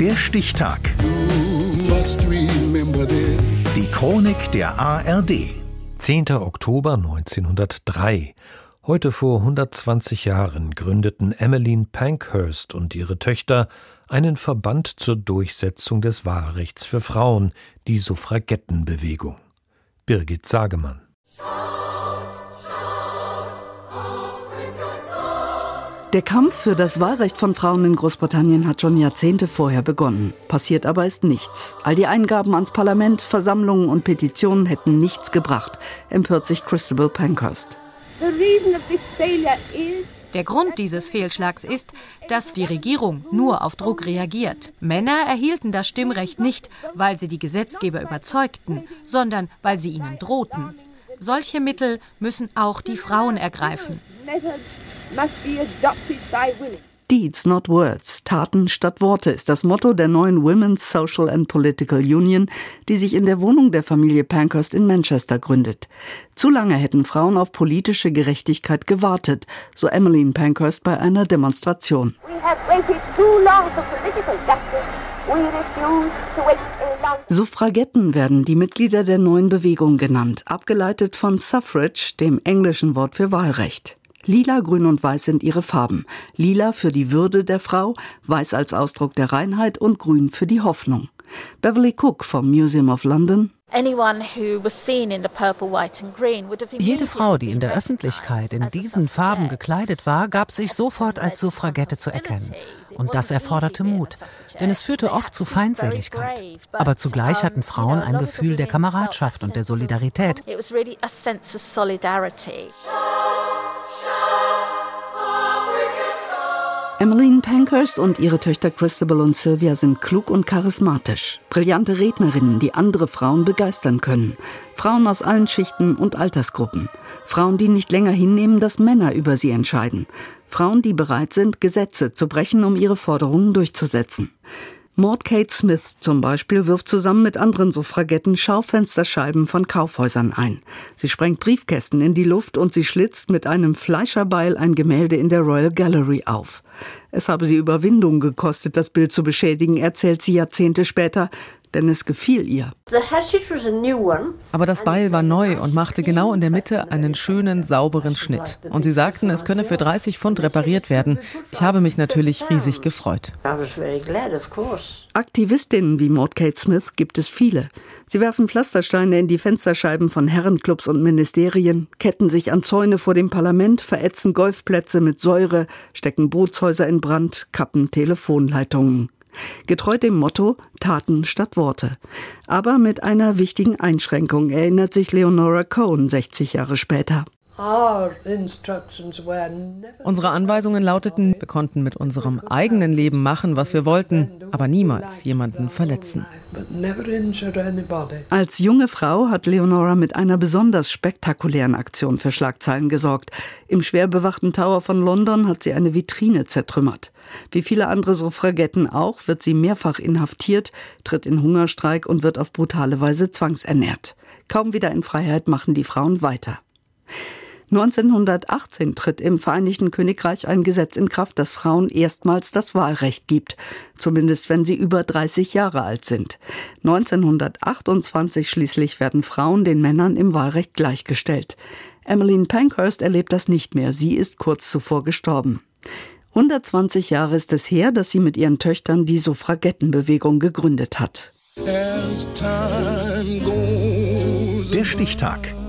Der Stichtag. Die Chronik der ARD. 10. Oktober 1903. Heute vor 120 Jahren gründeten Emmeline Pankhurst und ihre Töchter einen Verband zur Durchsetzung des Wahlrechts für Frauen, die Suffragettenbewegung. Birgit Sagemann. Der Kampf für das Wahlrecht von Frauen in Großbritannien hat schon Jahrzehnte vorher begonnen. Passiert aber ist nichts. All die Eingaben ans Parlament, Versammlungen und Petitionen hätten nichts gebracht, empört sich Christabel Pankhurst. Der Grund dieses Fehlschlags ist, dass die Regierung nur auf Druck reagiert. Männer erhielten das Stimmrecht nicht, weil sie die Gesetzgeber überzeugten, sondern weil sie ihnen drohten. Solche Mittel müssen auch die Frauen ergreifen. Deeds, not words. Taten statt Worte ist das Motto der neuen Women's Social and Political Union, die sich in der Wohnung der Familie Pankhurst in Manchester gründet. Zu lange hätten Frauen auf politische Gerechtigkeit gewartet, so Emmeline Pankhurst bei einer Demonstration. Suffragetten werden die Mitglieder der neuen Bewegung genannt, abgeleitet von Suffrage, dem englischen Wort für Wahlrecht. Lila, Grün und Weiß sind ihre Farben. Lila für die Würde der Frau, Weiß als Ausdruck der Reinheit und Grün für die Hoffnung. Beverly Cook vom Museum of London jede Frau, die in der Öffentlichkeit in diesen Farben gekleidet war, gab sich sofort als Suffragette zu erkennen. Und das erforderte Mut, denn es führte oft zu Feindseligkeit. Aber zugleich hatten Frauen ein Gefühl der Kameradschaft und der Solidarität. Emmeline Pankhurst und ihre Töchter Christabel und Sylvia sind klug und charismatisch. Brillante Rednerinnen, die andere Frauen begeistern können. Frauen aus allen Schichten und Altersgruppen. Frauen, die nicht länger hinnehmen, dass Männer über sie entscheiden. Frauen, die bereit sind, Gesetze zu brechen, um ihre Forderungen durchzusetzen. Maud Kate Smith zum Beispiel wirft zusammen mit anderen Suffragetten Schaufensterscheiben von Kaufhäusern ein. Sie sprengt Briefkästen in die Luft und sie schlitzt mit einem Fleischerbeil ein Gemälde in der Royal Gallery auf. Es habe sie Überwindung gekostet, das Bild zu beschädigen, erzählt sie Jahrzehnte später, denn es gefiel ihr. Aber das Beil war neu und machte genau in der Mitte einen schönen, sauberen Schnitt. Und sie sagten, es könne für 30 Pfund repariert werden. Ich habe mich natürlich riesig gefreut. Aktivistinnen wie Maud Kate Smith gibt es viele. Sie werfen Pflastersteine in die Fensterscheiben von Herrenclubs und Ministerien, ketten sich an Zäune vor dem Parlament, verätzen Golfplätze mit Säure, stecken Bootshäuser in Brand, kappen Telefonleitungen. Getreu dem Motto Taten statt Worte. Aber mit einer wichtigen Einschränkung erinnert sich Leonora Cohen 60 Jahre später. Unsere Anweisungen lauteten, wir konnten mit unserem eigenen Leben machen, was wir wollten, aber niemals jemanden verletzen. Als junge Frau hat Leonora mit einer besonders spektakulären Aktion für Schlagzeilen gesorgt. Im schwer bewachten Tower von London hat sie eine Vitrine zertrümmert. Wie viele andere Suffragetten auch, wird sie mehrfach inhaftiert, tritt in Hungerstreik und wird auf brutale Weise zwangsernährt. Kaum wieder in Freiheit machen die Frauen weiter. 1918 tritt im Vereinigten Königreich ein Gesetz in Kraft, das Frauen erstmals das Wahlrecht gibt, zumindest wenn sie über 30 Jahre alt sind. 1928 schließlich werden Frauen den Männern im Wahlrecht gleichgestellt. Emmeline Pankhurst erlebt das nicht mehr, sie ist kurz zuvor gestorben. 120 Jahre ist es her, dass sie mit ihren Töchtern die Suffragettenbewegung gegründet hat. Der Stichtag